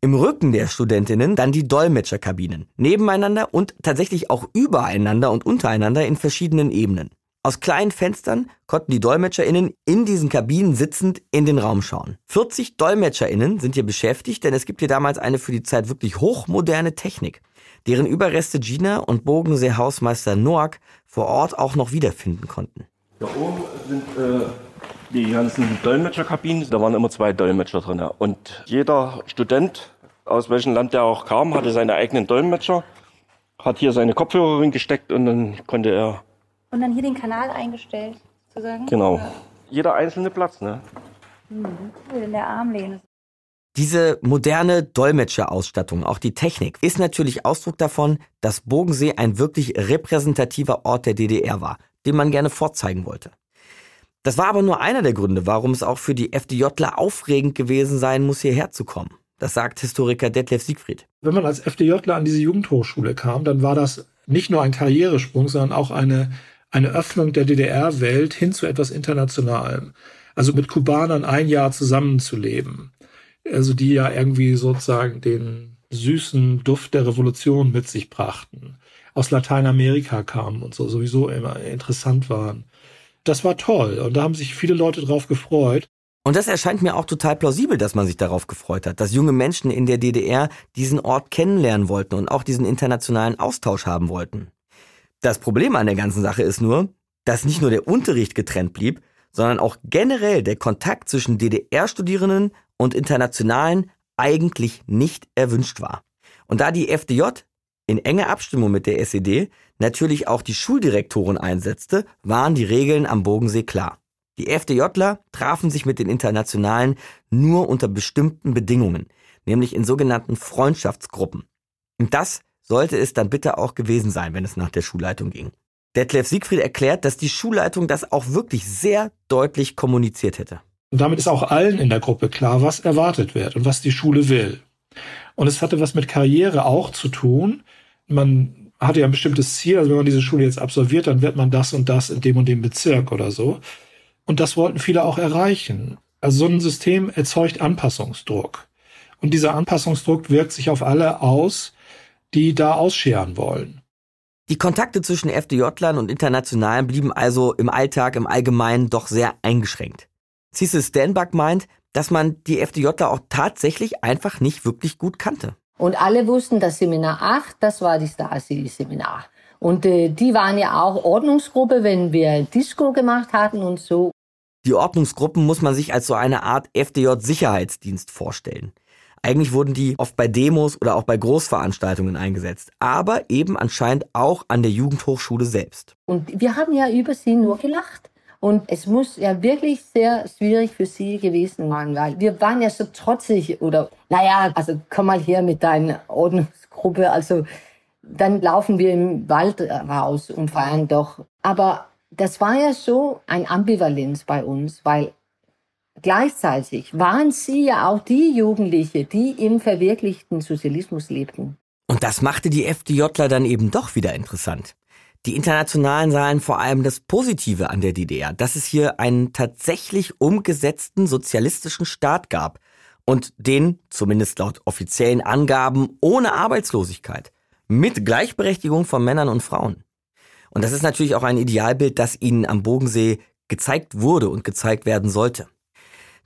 Im Rücken der Studentinnen dann die Dolmetscherkabinen, nebeneinander und tatsächlich auch übereinander und untereinander in verschiedenen Ebenen. Aus kleinen Fenstern konnten die DolmetscherInnen in diesen Kabinen sitzend in den Raum schauen. 40 DolmetscherInnen sind hier beschäftigt, denn es gibt hier damals eine für die Zeit wirklich hochmoderne Technik, deren Überreste Gina und Bogensee-Hausmeister Noack vor Ort auch noch wiederfinden konnten. Da oben sind äh, die ganzen Dolmetscherkabinen. Da waren immer zwei Dolmetscher drin. Und jeder Student, aus welchem Land der auch kam, hatte seine eigenen Dolmetscher, hat hier seine Kopfhörer gesteckt und dann konnte er und dann hier den Kanal eingestellt, sozusagen? Genau. Jeder einzelne Platz, ne? Mhm, cool, in der Armlehne. Diese moderne Dolmetscherausstattung, auch die Technik, ist natürlich Ausdruck davon, dass Bogensee ein wirklich repräsentativer Ort der DDR war, den man gerne vorzeigen wollte. Das war aber nur einer der Gründe, warum es auch für die FDJler aufregend gewesen sein muss, hierher zu kommen. Das sagt Historiker Detlef Siegfried. Wenn man als FDJler an diese Jugendhochschule kam, dann war das nicht nur ein Karrieresprung, sondern auch eine eine Öffnung der DDR-Welt hin zu etwas Internationalem. Also mit Kubanern ein Jahr zusammenzuleben. Also die ja irgendwie sozusagen den süßen Duft der Revolution mit sich brachten. Aus Lateinamerika kamen und so sowieso immer interessant waren. Das war toll und da haben sich viele Leute drauf gefreut. Und das erscheint mir auch total plausibel, dass man sich darauf gefreut hat, dass junge Menschen in der DDR diesen Ort kennenlernen wollten und auch diesen internationalen Austausch haben wollten. Das Problem an der ganzen Sache ist nur, dass nicht nur der Unterricht getrennt blieb, sondern auch generell der Kontakt zwischen DDR-Studierenden und Internationalen eigentlich nicht erwünscht war. Und da die FDJ in enger Abstimmung mit der SED natürlich auch die Schuldirektoren einsetzte, waren die Regeln am Bodensee klar. Die FDJler trafen sich mit den Internationalen nur unter bestimmten Bedingungen, nämlich in sogenannten Freundschaftsgruppen. Und das sollte es dann bitte auch gewesen sein, wenn es nach der Schulleitung ging. Detlef Siegfried erklärt, dass die Schulleitung das auch wirklich sehr deutlich kommuniziert hätte. Und damit ist auch allen in der Gruppe klar, was erwartet wird und was die Schule will. Und es hatte was mit Karriere auch zu tun. Man hatte ja ein bestimmtes Ziel, also wenn man diese Schule jetzt absolviert, dann wird man das und das in dem und dem Bezirk oder so. Und das wollten viele auch erreichen. Also so ein System erzeugt Anpassungsdruck. Und dieser Anpassungsdruck wirkt sich auf alle aus, die da ausscheren wollen. Die Kontakte zwischen FDJlern und Internationalen blieben also im Alltag im Allgemeinen doch sehr eingeschränkt. Cecil Stanback meint, dass man die FDJler auch tatsächlich einfach nicht wirklich gut kannte. Und alle wussten, das Seminar 8, das war die Stasi-Seminar. Und äh, die waren ja auch Ordnungsgruppe, wenn wir Disco gemacht hatten und so. Die Ordnungsgruppen muss man sich als so eine Art FDJ-Sicherheitsdienst vorstellen. Eigentlich wurden die oft bei Demos oder auch bei Großveranstaltungen eingesetzt, aber eben anscheinend auch an der Jugendhochschule selbst. Und wir haben ja über sie nur gelacht. Und es muss ja wirklich sehr schwierig für sie gewesen sein, weil wir waren ja so trotzig oder, naja, also komm mal hier mit deiner Ordnungsgruppe, also dann laufen wir im Wald raus und feiern doch. Aber das war ja so ein Ambivalenz bei uns, weil gleichzeitig waren sie ja auch die Jugendliche, die im verwirklichten Sozialismus lebten. Und das machte die FDJler dann eben doch wieder interessant. Die Internationalen sahen vor allem das Positive an der DDR, dass es hier einen tatsächlich umgesetzten sozialistischen Staat gab und den, zumindest laut offiziellen Angaben, ohne Arbeitslosigkeit, mit Gleichberechtigung von Männern und Frauen. Und das ist natürlich auch ein Idealbild, das ihnen am Bodensee gezeigt wurde und gezeigt werden sollte.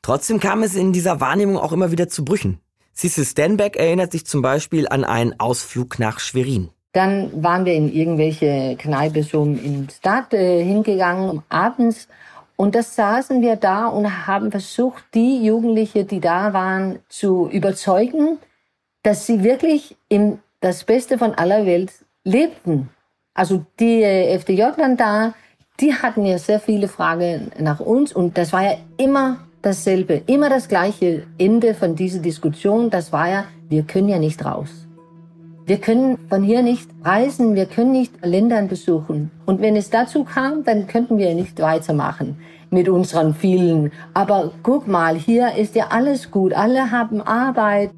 Trotzdem kam es in dieser Wahrnehmung auch immer wieder zu Brüchen. Cecil Stanback erinnert sich zum Beispiel an einen Ausflug nach Schwerin. Dann waren wir in irgendwelche Kneipe so in Stadt äh, hingegangen abends und das saßen wir da und haben versucht, die Jugendliche, die da waren, zu überzeugen, dass sie wirklich im das Beste von aller Welt lebten. Also die äh, FDJler da, die hatten ja sehr viele Fragen nach uns und das war ja immer dasselbe, immer das gleiche Ende von dieser Diskussion. Das war ja, wir können ja nicht raus. Wir können von hier nicht reisen, wir können nicht Ländern besuchen. Und wenn es dazu kam, dann könnten wir nicht weitermachen mit unseren vielen. Aber guck mal, hier ist ja alles gut, alle haben Arbeit.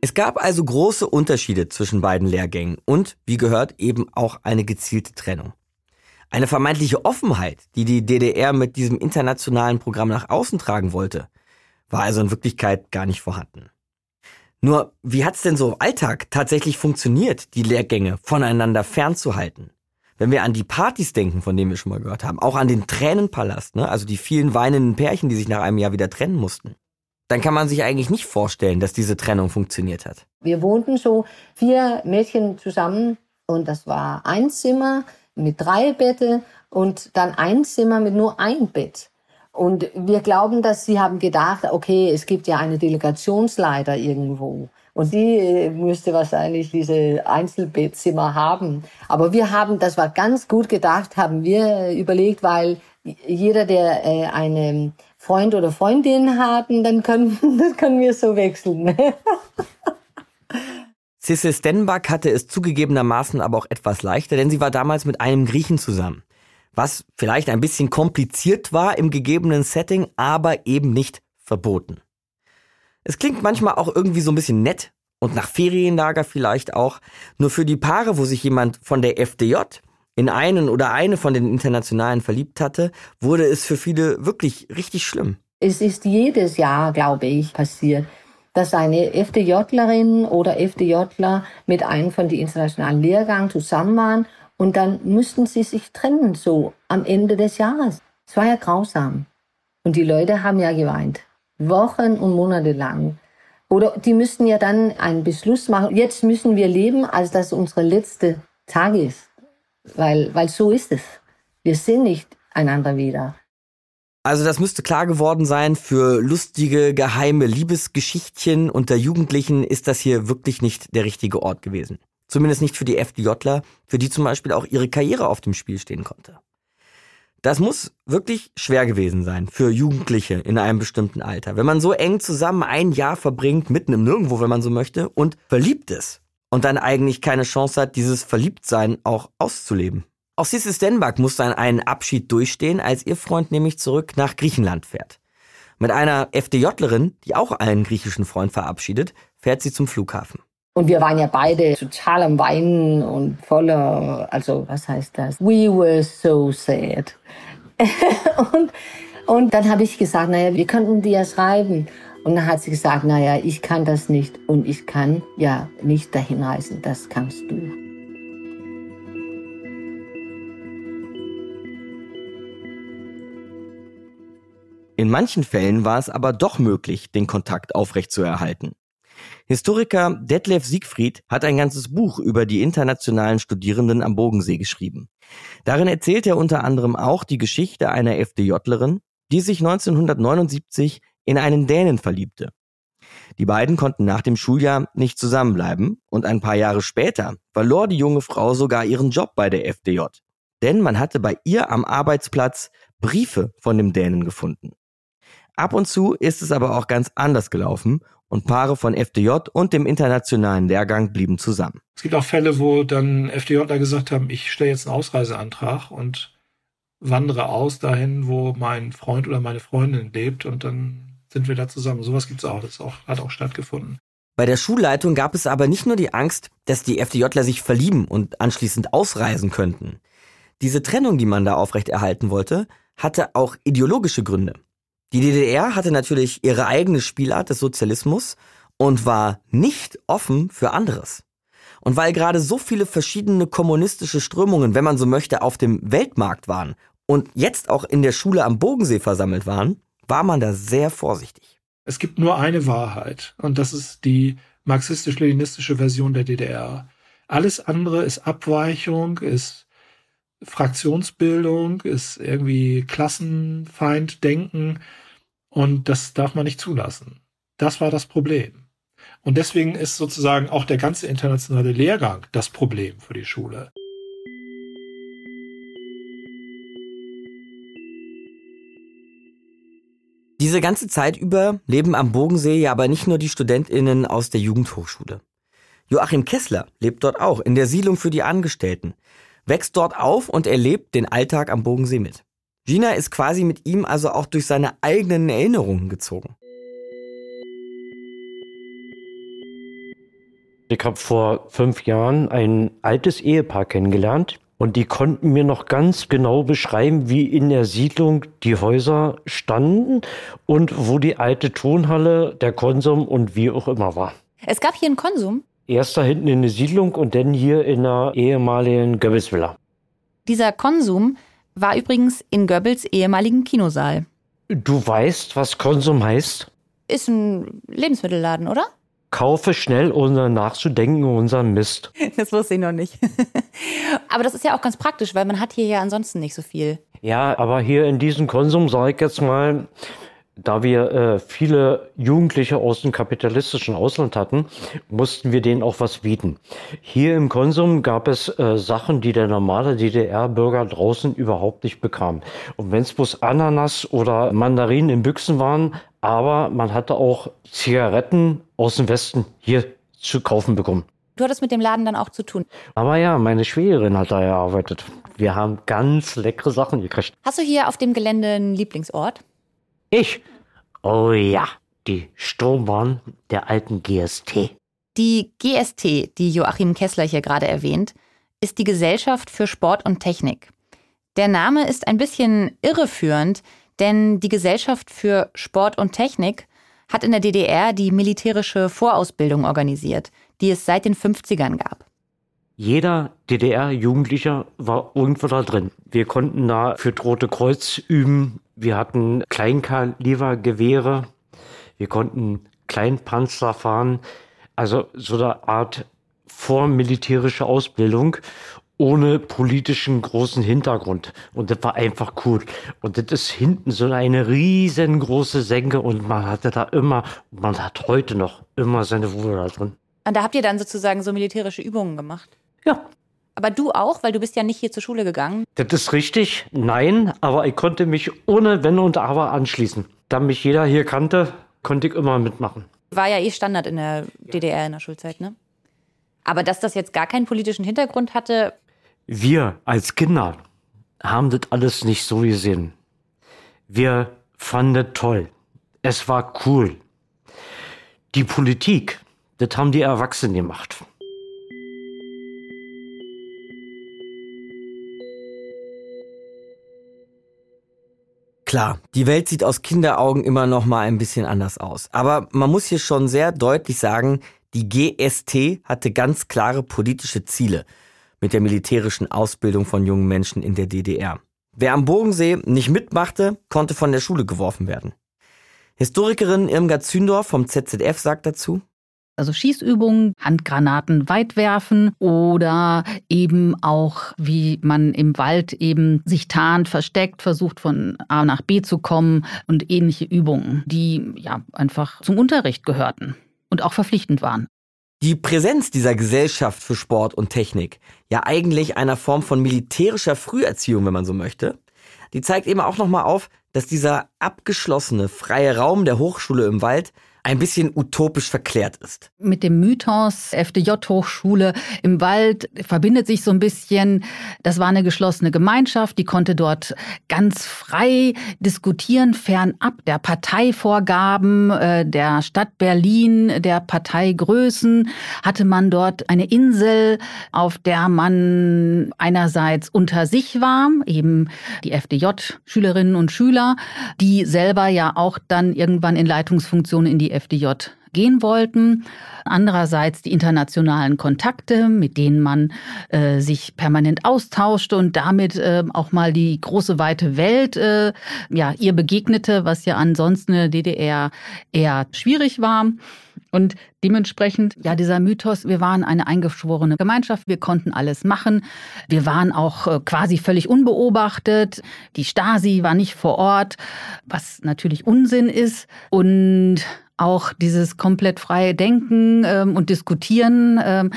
Es gab also große Unterschiede zwischen beiden Lehrgängen und, wie gehört, eben auch eine gezielte Trennung. Eine vermeintliche Offenheit, die die DDR mit diesem internationalen Programm nach außen tragen wollte, war also in Wirklichkeit gar nicht vorhanden. Nur, wie hat's denn so im Alltag tatsächlich funktioniert, die Lehrgänge voneinander fernzuhalten? Wenn wir an die Partys denken, von denen wir schon mal gehört haben, auch an den Tränenpalast, ne? also die vielen weinenden Pärchen, die sich nach einem Jahr wieder trennen mussten, dann kann man sich eigentlich nicht vorstellen, dass diese Trennung funktioniert hat. Wir wohnten so vier Mädchen zusammen und das war ein Zimmer mit drei Bette und dann ein Zimmer mit nur ein Bett. Und wir glauben, dass sie haben gedacht, okay, es gibt ja eine Delegationsleiter irgendwo. Und die äh, müsste wahrscheinlich diese Einzelbettzimmer haben. Aber wir haben, das war ganz gut gedacht, haben wir überlegt, weil jeder, der äh, eine Freund oder Freundin haben, dann können, das können wir so wechseln. Cecil Stenbach hatte es zugegebenermaßen aber auch etwas leichter, denn sie war damals mit einem Griechen zusammen. Was vielleicht ein bisschen kompliziert war im gegebenen Setting, aber eben nicht verboten. Es klingt manchmal auch irgendwie so ein bisschen nett und nach Ferienlager vielleicht auch. Nur für die Paare, wo sich jemand von der FDJ in einen oder eine von den Internationalen verliebt hatte, wurde es für viele wirklich richtig schlimm. Es ist jedes Jahr, glaube ich, passiert, dass eine FDJlerin oder FDJler mit einem von den internationalen Lehrgängen zusammen waren und dann müssten sie sich trennen, so am Ende des Jahres. Es war ja grausam. Und die Leute haben ja geweint. Wochen und Monate lang. Oder die müssten ja dann einen Beschluss machen. Jetzt müssen wir leben, als das unsere letzte Tag ist. Weil, weil so ist es. Wir sehen nicht einander wieder. Also das müsste klar geworden sein, für lustige, geheime Liebesgeschichtchen unter Jugendlichen ist das hier wirklich nicht der richtige Ort gewesen. Zumindest nicht für die FDJler, für die zum Beispiel auch ihre Karriere auf dem Spiel stehen konnte. Das muss wirklich schwer gewesen sein für Jugendliche in einem bestimmten Alter. Wenn man so eng zusammen ein Jahr verbringt, mitten im Nirgendwo, wenn man so möchte, und verliebt ist und dann eigentlich keine Chance hat, dieses Verliebtsein auch auszuleben. Auch Sissi Stenbach muss dann einen Abschied durchstehen, als ihr Freund nämlich zurück nach Griechenland fährt. Mit einer FDJlerin, die auch einen griechischen Freund verabschiedet, fährt sie zum Flughafen. Und wir waren ja beide total am Weinen und voller, also was heißt das? We were so sad. und, und dann habe ich gesagt, naja, wir könnten dir ja schreiben. Und dann hat sie gesagt, naja, ich kann das nicht und ich kann ja nicht dahin reisen, das kannst du. In manchen Fällen war es aber doch möglich, den Kontakt aufrechtzuerhalten. Historiker Detlef Siegfried hat ein ganzes Buch über die internationalen Studierenden am Bodensee geschrieben. Darin erzählt er unter anderem auch die Geschichte einer FDJlerin, die sich 1979 in einen Dänen verliebte. Die beiden konnten nach dem Schuljahr nicht zusammenbleiben und ein paar Jahre später verlor die junge Frau sogar ihren Job bei der FDJ. Denn man hatte bei ihr am Arbeitsplatz Briefe von dem Dänen gefunden. Ab und zu ist es aber auch ganz anders gelaufen und Paare von FDJ und dem internationalen Lehrgang blieben zusammen. Es gibt auch Fälle, wo dann FDJler gesagt haben, ich stelle jetzt einen Ausreiseantrag und wandere aus dahin, wo mein Freund oder meine Freundin lebt und dann sind wir da zusammen. Sowas gibt es auch. Das auch, hat auch stattgefunden. Bei der Schulleitung gab es aber nicht nur die Angst, dass die FDJler sich verlieben und anschließend ausreisen könnten. Diese Trennung, die man da aufrechterhalten wollte, hatte auch ideologische Gründe. Die DDR hatte natürlich ihre eigene Spielart des Sozialismus und war nicht offen für anderes. Und weil gerade so viele verschiedene kommunistische Strömungen, wenn man so möchte, auf dem Weltmarkt waren und jetzt auch in der Schule am Bodensee versammelt waren, war man da sehr vorsichtig. Es gibt nur eine Wahrheit und das ist die marxistisch-leninistische Version der DDR. Alles andere ist Abweichung, ist Fraktionsbildung, ist irgendwie Klassenfeinddenken und das darf man nicht zulassen. Das war das Problem. Und deswegen ist sozusagen auch der ganze internationale Lehrgang das Problem für die Schule. Diese ganze Zeit über leben am Bogensee ja aber nicht nur die StudentInnen aus der Jugendhochschule. Joachim Kessler lebt dort auch in der Siedlung für die Angestellten wächst dort auf und erlebt den Alltag am Bodensee mit. Gina ist quasi mit ihm also auch durch seine eigenen Erinnerungen gezogen. Ich habe vor fünf Jahren ein altes Ehepaar kennengelernt und die konnten mir noch ganz genau beschreiben, wie in der Siedlung die Häuser standen und wo die alte Tonhalle, der Konsum und wie auch immer war. Es gab hier einen Konsum? Erst da hinten in der Siedlung und dann hier in der ehemaligen Goebbels-Villa. Dieser Konsum war übrigens in Goebbels ehemaligen Kinosaal. Du weißt, was Konsum heißt? Ist ein Lebensmittelladen, oder? Kaufe schnell, ohne nachzudenken, unseren Mist. Das wusste ich noch nicht. aber das ist ja auch ganz praktisch, weil man hat hier ja ansonsten nicht so viel. Ja, aber hier in diesem Konsum, sag ich jetzt mal, da wir äh, viele Jugendliche aus dem kapitalistischen Ausland hatten, mussten wir denen auch was bieten. Hier im Konsum gab es äh, Sachen, die der normale DDR-Bürger draußen überhaupt nicht bekam. Und wenn es bloß Ananas oder Mandarinen in Büchsen waren, aber man hatte auch Zigaretten aus dem Westen hier zu kaufen bekommen. Du hattest mit dem Laden dann auch zu tun. Aber ja, meine Schwägerin hat da gearbeitet. Wir haben ganz leckere Sachen gekriegt. Hast du hier auf dem Gelände einen Lieblingsort? Ich? Oh ja, die Sturmbahn der alten GST. Die GST, die Joachim Kessler hier gerade erwähnt, ist die Gesellschaft für Sport und Technik. Der Name ist ein bisschen irreführend, denn die Gesellschaft für Sport und Technik hat in der DDR die militärische Vorausbildung organisiert, die es seit den 50ern gab. Jeder DDR-Jugendlicher war irgendwo da drin. Wir konnten da für Rote Kreuz üben. Wir hatten Kleinkalibergewehre. Wir konnten Kleinpanzer fahren. Also so eine Art vormilitärische Ausbildung ohne politischen großen Hintergrund. Und das war einfach cool. Und das ist hinten so eine riesengroße Senke und man hatte da immer, man hat heute noch immer seine Wohle da drin. Und da habt ihr dann sozusagen so militärische Übungen gemacht? Ja. Aber du auch, weil du bist ja nicht hier zur Schule gegangen. Das ist richtig, nein, aber ich konnte mich ohne Wenn und Aber anschließen. Da mich jeder hier kannte, konnte ich immer mitmachen. War ja eh Standard in der DDR in der Schulzeit, ne? Aber dass das jetzt gar keinen politischen Hintergrund hatte. Wir als Kinder haben das alles nicht so gesehen. Wir fanden das toll. Es war cool. Die Politik, das haben die Erwachsenen gemacht. Klar, die Welt sieht aus Kinderaugen immer noch mal ein bisschen anders aus. Aber man muss hier schon sehr deutlich sagen, die GST hatte ganz klare politische Ziele mit der militärischen Ausbildung von jungen Menschen in der DDR. Wer am Bodensee nicht mitmachte, konnte von der Schule geworfen werden. Historikerin Irmgard Zündorf vom ZZF sagt dazu, also Schießübungen, Handgranaten weit werfen oder eben auch, wie man im Wald eben sich tarnt, versteckt, versucht von A nach B zu kommen und ähnliche Übungen, die ja einfach zum Unterricht gehörten und auch verpflichtend waren. Die Präsenz dieser Gesellschaft für Sport und Technik, ja eigentlich einer Form von militärischer Früherziehung, wenn man so möchte, die zeigt eben auch nochmal auf, dass dieser abgeschlossene, freie Raum der Hochschule im Wald ein bisschen utopisch verklärt ist. Mit dem Mythos FDJ-Hochschule im Wald verbindet sich so ein bisschen, das war eine geschlossene Gemeinschaft, die konnte dort ganz frei diskutieren, fernab der Parteivorgaben äh, der Stadt Berlin, der Parteigrößen, hatte man dort eine Insel, auf der man einerseits unter sich war, eben die FDJ-Schülerinnen und Schüler, die selber ja auch dann irgendwann in Leitungsfunktionen in die FDJ gehen wollten. Andererseits die internationalen Kontakte, mit denen man äh, sich permanent austauschte und damit äh, auch mal die große weite Welt äh, ja ihr begegnete, was ja ansonsten in der DDR eher schwierig war. Und dementsprechend, ja, dieser Mythos, wir waren eine eingeschworene Gemeinschaft, wir konnten alles machen. Wir waren auch äh, quasi völlig unbeobachtet. Die Stasi war nicht vor Ort, was natürlich Unsinn ist. Und auch dieses komplett freie Denken ähm, und Diskutieren. Ähm,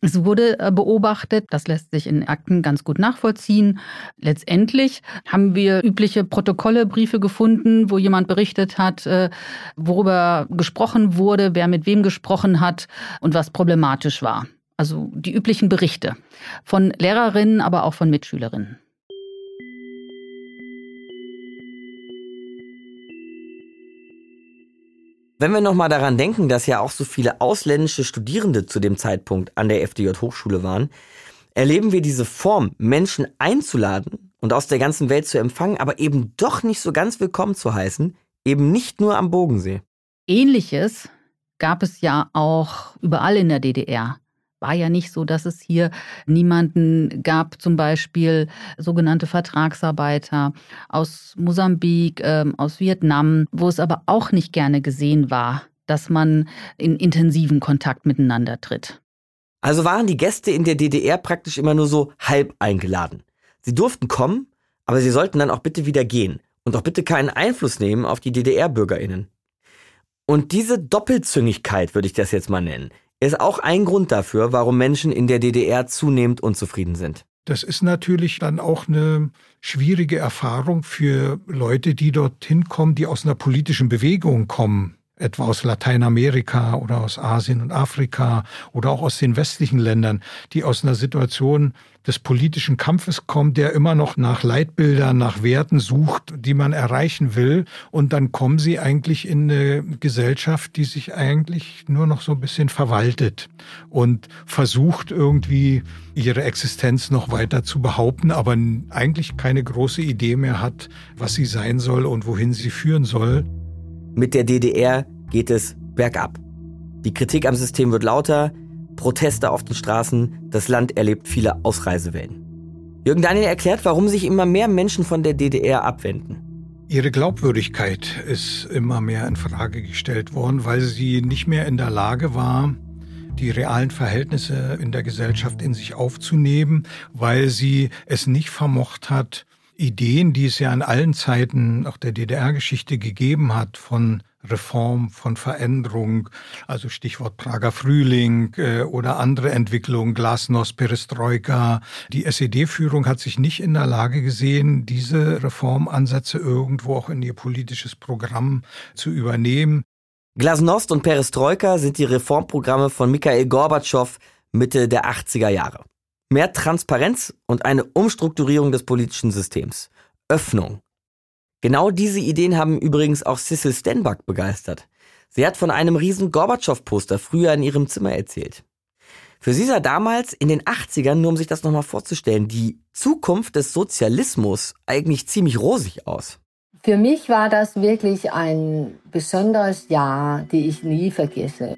es wurde äh, beobachtet, das lässt sich in Akten ganz gut nachvollziehen. Letztendlich haben wir übliche Protokolle, Briefe gefunden, wo jemand berichtet hat, äh, worüber gesprochen wurde, wer mit wem gesprochen hat und was problematisch war. Also die üblichen Berichte von Lehrerinnen, aber auch von Mitschülerinnen. Wenn wir nochmal daran denken, dass ja auch so viele ausländische Studierende zu dem Zeitpunkt an der FDJ Hochschule waren, erleben wir diese Form, Menschen einzuladen und aus der ganzen Welt zu empfangen, aber eben doch nicht so ganz willkommen zu heißen, eben nicht nur am Bogensee. Ähnliches gab es ja auch überall in der DDR war ja nicht so, dass es hier niemanden gab, zum Beispiel sogenannte Vertragsarbeiter aus Mosambik, äh, aus Vietnam, wo es aber auch nicht gerne gesehen war, dass man in intensiven Kontakt miteinander tritt. Also waren die Gäste in der DDR praktisch immer nur so halb eingeladen. Sie durften kommen, aber sie sollten dann auch bitte wieder gehen und auch bitte keinen Einfluss nehmen auf die DDR-Bürgerinnen. Und diese Doppelzüngigkeit würde ich das jetzt mal nennen, ist auch ein Grund dafür, warum Menschen in der DDR zunehmend unzufrieden sind. Das ist natürlich dann auch eine schwierige Erfahrung für Leute, die dorthin kommen, die aus einer politischen Bewegung kommen etwa aus Lateinamerika oder aus Asien und Afrika oder auch aus den westlichen Ländern, die aus einer Situation des politischen Kampfes kommen, der immer noch nach Leitbildern, nach Werten sucht, die man erreichen will. Und dann kommen sie eigentlich in eine Gesellschaft, die sich eigentlich nur noch so ein bisschen verwaltet und versucht irgendwie ihre Existenz noch weiter zu behaupten, aber eigentlich keine große Idee mehr hat, was sie sein soll und wohin sie führen soll. Mit der DDR geht es bergab. Die Kritik am System wird lauter, Proteste auf den Straßen, das Land erlebt viele Ausreisewellen. Jürgen Daniel erklärt, warum sich immer mehr Menschen von der DDR abwenden. Ihre Glaubwürdigkeit ist immer mehr in Frage gestellt worden, weil sie nicht mehr in der Lage war, die realen Verhältnisse in der Gesellschaft in sich aufzunehmen, weil sie es nicht vermocht hat, Ideen, die es ja in allen Zeiten auch der DDR-Geschichte gegeben hat, von Reform, von Veränderung, also Stichwort Prager Frühling äh, oder andere Entwicklungen, Glasnost, Perestroika. Die SED-Führung hat sich nicht in der Lage gesehen, diese Reformansätze irgendwo auch in ihr politisches Programm zu übernehmen. Glasnost und Perestroika sind die Reformprogramme von Mikhail Gorbatschow Mitte der 80er Jahre. Mehr Transparenz und eine Umstrukturierung des politischen Systems. Öffnung. Genau diese Ideen haben übrigens auch Cecil Stenbach begeistert. Sie hat von einem riesen Gorbatschow-Poster früher in ihrem Zimmer erzählt. Für sie sah damals in den 80ern, nur um sich das nochmal vorzustellen, die Zukunft des Sozialismus eigentlich ziemlich rosig aus. Für mich war das wirklich ein besonderes Jahr, die ich nie vergesse.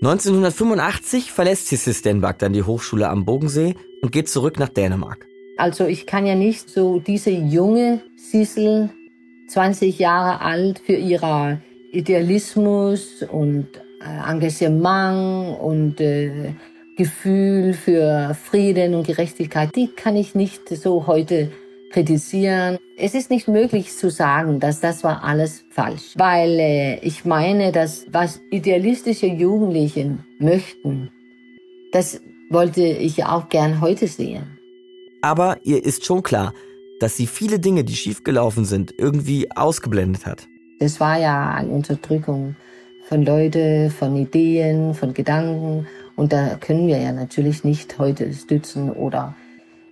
1985 verlässt Sissel Stenbach dann die Hochschule am Bodensee und geht zurück nach Dänemark. Also ich kann ja nicht so diese junge Sissel, 20 Jahre alt, für ihrer Idealismus und äh, Engagement und äh, Gefühl für Frieden und Gerechtigkeit, die kann ich nicht so heute kritisieren. Es ist nicht möglich zu sagen, dass das war alles falsch, weil äh, ich meine, dass was idealistische Jugendlichen möchten, das wollte ich auch gern heute sehen. Aber ihr ist schon klar, dass sie viele Dinge, die schiefgelaufen sind, irgendwie ausgeblendet hat. Das war ja eine Unterdrückung von Leuten, von Ideen, von Gedanken. Und da können wir ja natürlich nicht heute stützen oder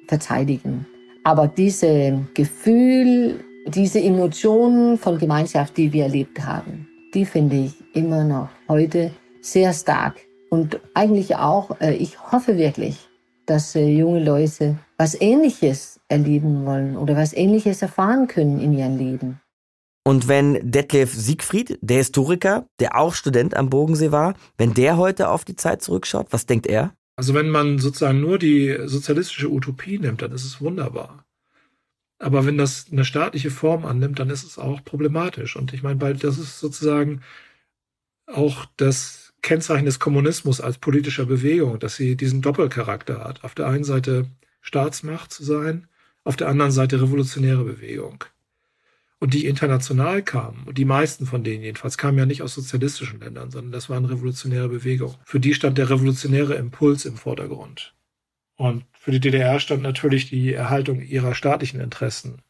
verteidigen. Aber diese Gefühl, diese Emotionen von Gemeinschaft, die wir erlebt haben, die finde ich immer noch heute sehr stark. Und eigentlich auch, äh, ich hoffe wirklich, dass äh, junge Leute was Ähnliches erleben wollen oder was Ähnliches erfahren können in ihrem Leben. Und wenn Detlef Siegfried, der Historiker, der auch Student am Bodensee war, wenn der heute auf die Zeit zurückschaut, was denkt er? Also wenn man sozusagen nur die sozialistische Utopie nimmt, dann ist es wunderbar. Aber wenn das eine staatliche Form annimmt, dann ist es auch problematisch. Und ich meine, das ist sozusagen auch das Kennzeichen des Kommunismus als politischer Bewegung, dass sie diesen Doppelcharakter hat. Auf der einen Seite Staatsmacht zu sein, auf der anderen Seite revolutionäre Bewegung und die international kamen, und die meisten von denen jedenfalls, kamen ja nicht aus sozialistischen Ländern, sondern das waren revolutionäre Bewegungen. Für die stand der revolutionäre Impuls im Vordergrund. Und für die DDR stand natürlich die Erhaltung ihrer staatlichen Interessen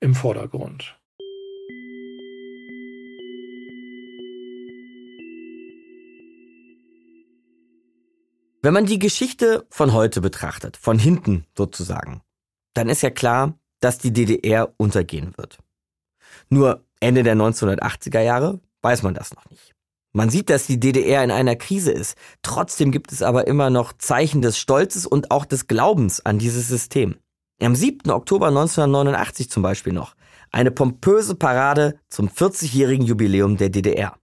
im Vordergrund. Wenn man die Geschichte von heute betrachtet, von hinten sozusagen, dann ist ja klar, dass die DDR untergehen wird. Nur Ende der 1980er Jahre weiß man das noch nicht. Man sieht, dass die DDR in einer Krise ist. Trotzdem gibt es aber immer noch Zeichen des Stolzes und auch des Glaubens an dieses System. Am 7. Oktober 1989 zum Beispiel noch eine pompöse Parade zum 40-jährigen Jubiläum der DDR.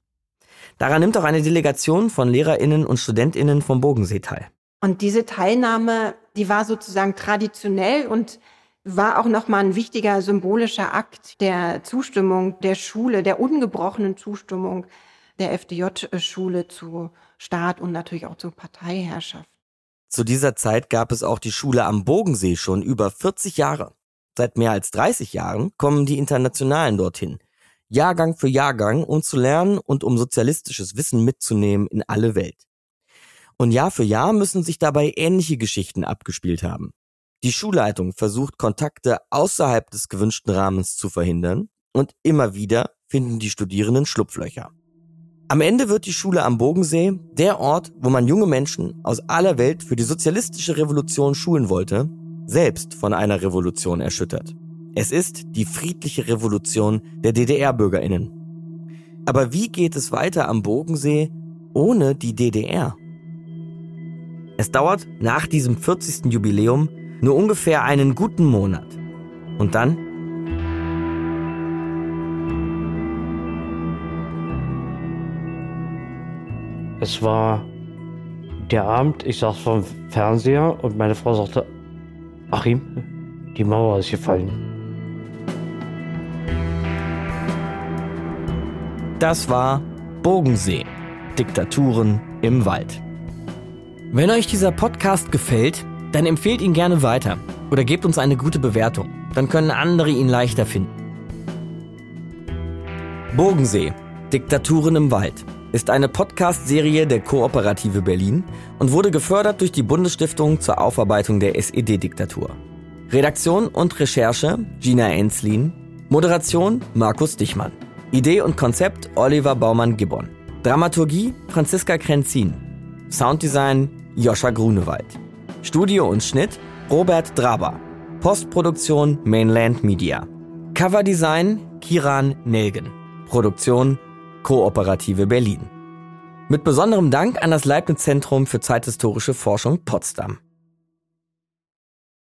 Daran nimmt auch eine Delegation von Lehrerinnen und Studentinnen vom Bogensee teil. Und diese Teilnahme, die war sozusagen traditionell und war auch nochmal ein wichtiger symbolischer Akt der Zustimmung der Schule, der ungebrochenen Zustimmung der FDJ-Schule zu Staat und natürlich auch zur Parteiherrschaft. Zu dieser Zeit gab es auch die Schule am Bogensee schon über 40 Jahre. Seit mehr als 30 Jahren kommen die Internationalen dorthin. Jahrgang für Jahrgang, um zu lernen und um sozialistisches Wissen mitzunehmen in alle Welt. Und Jahr für Jahr müssen sich dabei ähnliche Geschichten abgespielt haben. Die Schulleitung versucht Kontakte außerhalb des gewünschten Rahmens zu verhindern und immer wieder finden die Studierenden Schlupflöcher. Am Ende wird die Schule am Bogensee der Ort, wo man junge Menschen aus aller Welt für die sozialistische Revolution schulen wollte, selbst von einer Revolution erschüttert. Es ist die friedliche Revolution der DDR-Bürgerinnen. Aber wie geht es weiter am Bogensee ohne die DDR? Es dauert nach diesem 40. Jubiläum nur ungefähr einen guten Monat. Und dann? Es war der Abend, ich saß vor dem Fernseher und meine Frau sagte, Achim, die Mauer ist gefallen. Das war Bogensee. Diktaturen im Wald. Wenn euch dieser Podcast gefällt, dann empfehlt ihn gerne weiter oder gebt uns eine gute Bewertung. Dann können andere ihn leichter finden. Bogensee, Diktaturen im Wald, ist eine Podcast-Serie der Kooperative Berlin und wurde gefördert durch die Bundesstiftung zur Aufarbeitung der SED-Diktatur. Redaktion und Recherche Gina Enslin, Moderation Markus Dichmann, Idee und Konzept Oliver Baumann-Gibbon, Dramaturgie Franziska Krenzin, Sounddesign Joscha Grunewald. Studio und Schnitt Robert Draber. Postproduktion Mainland Media. Coverdesign Kiran Nelgen. Produktion Kooperative Berlin. Mit besonderem Dank an das Leibniz Zentrum für zeithistorische Forschung Potsdam.